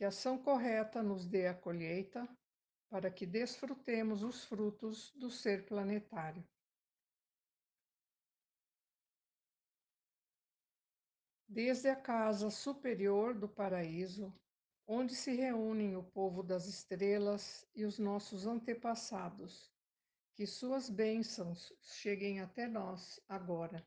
que ação correta nos dê a colheita, para que desfrutemos os frutos do ser planetário. Desde a casa superior do paraíso, onde se reúnem o povo das estrelas e os nossos antepassados, que suas bênçãos cheguem até nós agora.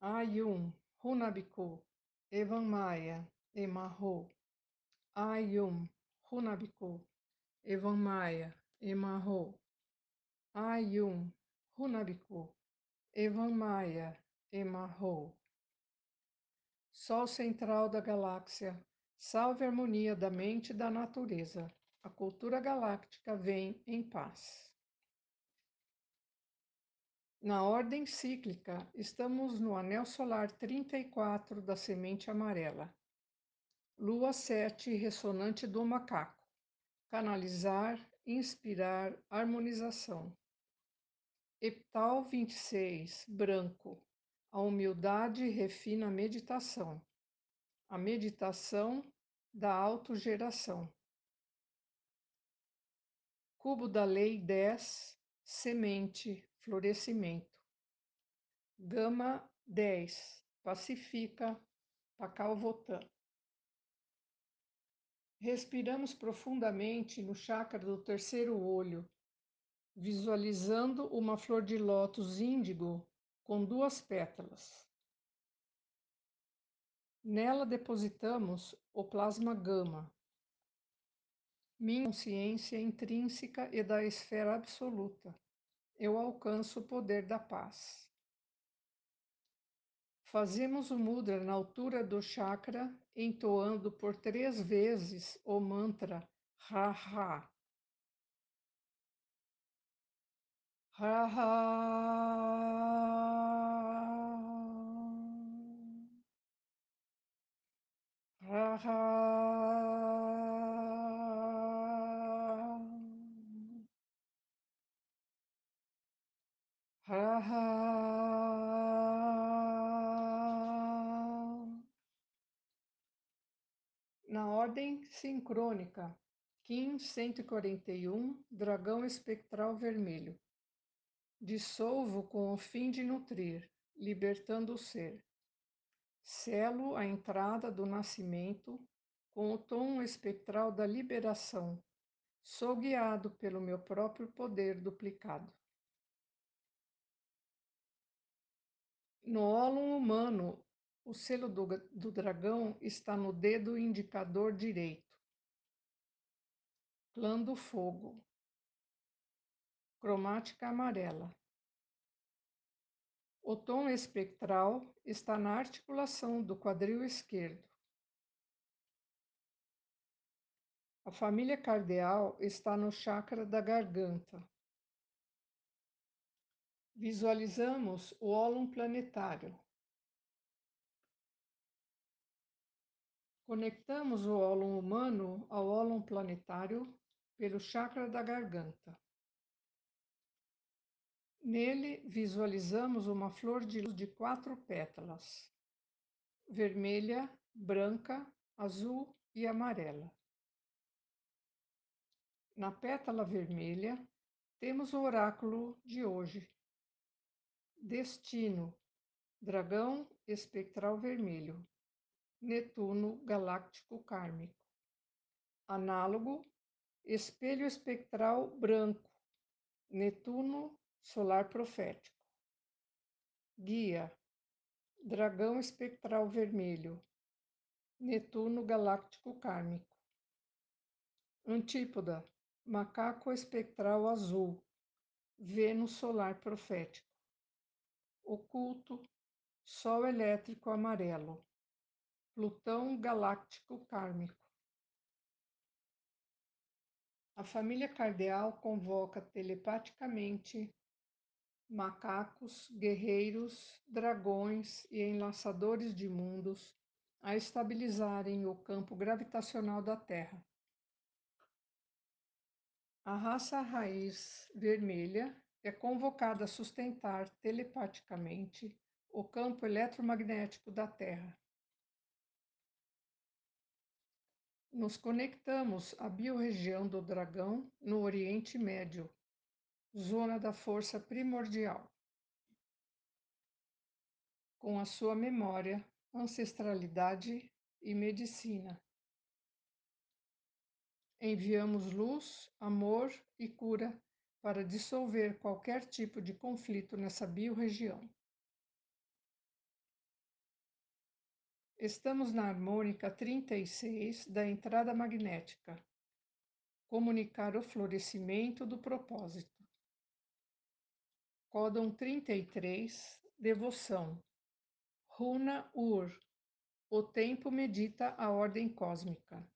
Ayum, Runabiku, Evan Maia, Emarro. Ayum, Runabiku, Evan Maia, Emarro. Ayum, Runabiku, Evan Maia, Emarro. Sol central da galáxia, salve a harmonia da mente e da natureza. A cultura galáctica vem em paz. Na ordem cíclica, estamos no anel solar 34 da semente amarela. Lua 7, ressonante do macaco. Canalizar, inspirar, harmonização. Epital 26, branco. A humildade refina a meditação. A meditação da autogeração. Cubo da Lei 10, semente, florescimento. Gama 10, pacifica, Pacalvotã. Respiramos profundamente no chakra do terceiro olho, visualizando uma flor de lótus índigo com duas pétalas. Nela depositamos o plasma gama, minha consciência intrínseca e da esfera absoluta eu alcanço o poder da paz. Fazemos o mudra na altura do chakra, entoando por três vezes o mantra Ha-Ha. Ha-Ha. Ha-Ha. Na ordem sincrônica, Kim 141, Dragão Espectral Vermelho. Dissolvo com o fim de nutrir, libertando o ser. Selo a entrada do nascimento com o tom espectral da liberação. Sou guiado pelo meu próprio poder duplicado. No ólon humano, o selo do, do dragão está no dedo indicador direito. Clã do fogo. Cromática amarela. O tom espectral está na articulação do quadril esquerdo. A família cardeal está no chakra da garganta. Visualizamos o ólon planetário. Conectamos o ólon humano ao ólon planetário pelo chakra da garganta. Nele visualizamos uma flor de luz de quatro pétalas: vermelha, branca, azul e amarela. Na pétala vermelha, temos o oráculo de hoje. Destino, dragão espectral vermelho. Netuno galáctico kármico. Análogo, espelho espectral branco, Netuno solar profético. Guia, dragão espectral vermelho, Netuno galáctico kármico. Antípoda, macaco espectral azul, Vênus solar profético. Oculto, Sol elétrico amarelo, Plutão galáctico kármico. A família cardeal convoca telepaticamente macacos, guerreiros, dragões e enlaçadores de mundos a estabilizarem o campo gravitacional da Terra. A raça raiz vermelha é convocada a sustentar telepaticamente o campo eletromagnético da Terra. Nos conectamos à biorregião do dragão no Oriente Médio, zona da força primordial. Com a sua memória, ancestralidade e medicina. Enviamos luz, amor e cura para dissolver qualquer tipo de conflito nessa biorregião. Estamos na harmônica 36 da entrada magnética. Comunicar o florescimento do propósito. Códon 33, devoção. Runa Ur. O tempo medita a ordem cósmica.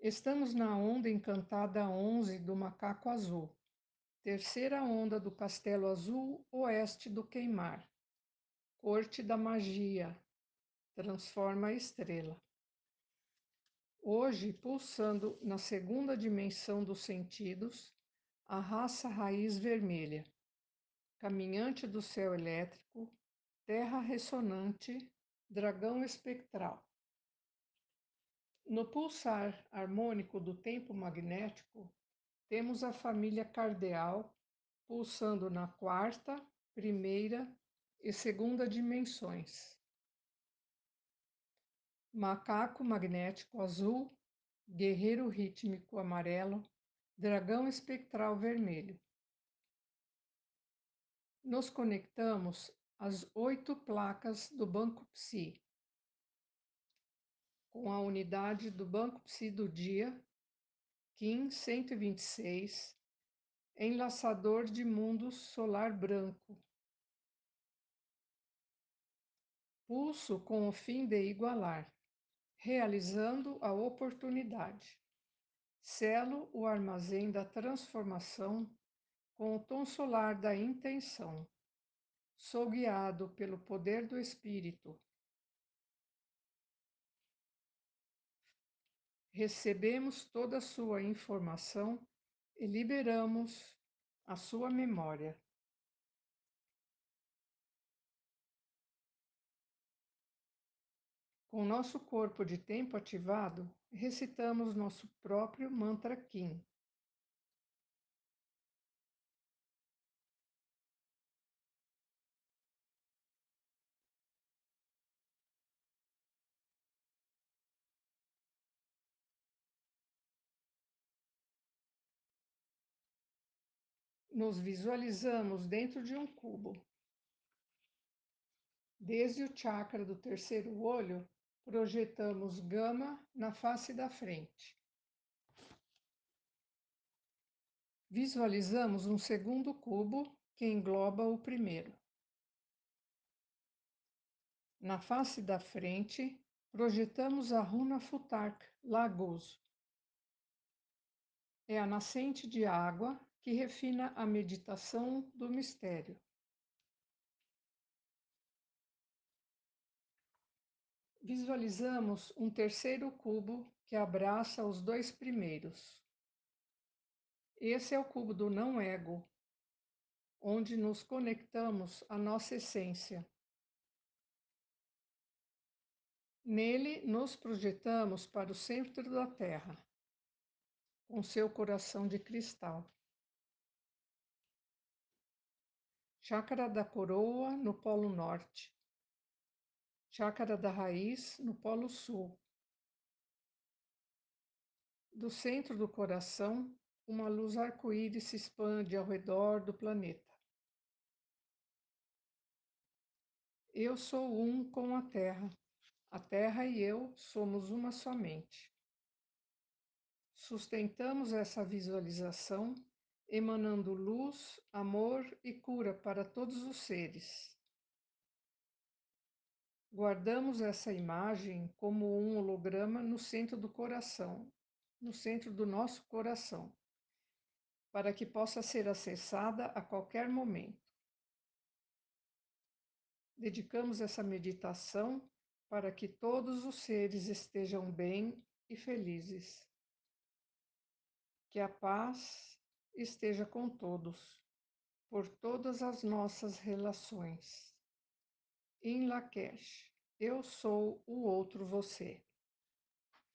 Estamos na onda encantada 11 do macaco azul, terceira onda do castelo azul oeste do queimar Corte da magia. Transforma a estrela. Hoje, pulsando na segunda dimensão dos sentidos, a raça raiz vermelha, caminhante do céu elétrico, terra ressonante, dragão espectral. No pulsar harmônico do tempo magnético, temos a família cardeal pulsando na quarta, primeira e segunda dimensões. Macaco magnético azul, guerreiro rítmico amarelo, dragão espectral vermelho. Nos conectamos às oito placas do Banco Psi, com a unidade do Banco Psi do dia, Kim 126, enlaçador de mundos solar branco, pulso com o fim de igualar, realizando a oportunidade. Selo o armazém da transformação com o tom solar da intenção. Sou guiado pelo poder do Espírito. Recebemos toda a sua informação e liberamos a sua memória. Com nosso corpo de tempo ativado, recitamos nosso próprio mantra Kim. Nos visualizamos dentro de um cubo. Desde o chakra do terceiro olho, projetamos gama na face da frente. Visualizamos um segundo cubo que engloba o primeiro. Na face da frente, projetamos a runa Futark Lagos. É a nascente de água que refina a meditação do mistério. Visualizamos um terceiro cubo que abraça os dois primeiros. Esse é o cubo do não ego, onde nos conectamos à nossa essência. Nele, nos projetamos para o centro da Terra, com seu coração de cristal. Chácara da coroa no Polo Norte. Chácara da raiz no Polo Sul. Do centro do coração, uma luz arco-íris se expande ao redor do planeta. Eu sou um com a Terra. A Terra e eu somos uma somente. Sustentamos essa visualização emanando luz, amor e cura para todos os seres. Guardamos essa imagem como um holograma no centro do coração, no centro do nosso coração, para que possa ser acessada a qualquer momento. Dedicamos essa meditação para que todos os seres estejam bem e felizes. Que a paz esteja com todos, por todas as nossas relações. Em Lakesh, eu sou o outro você.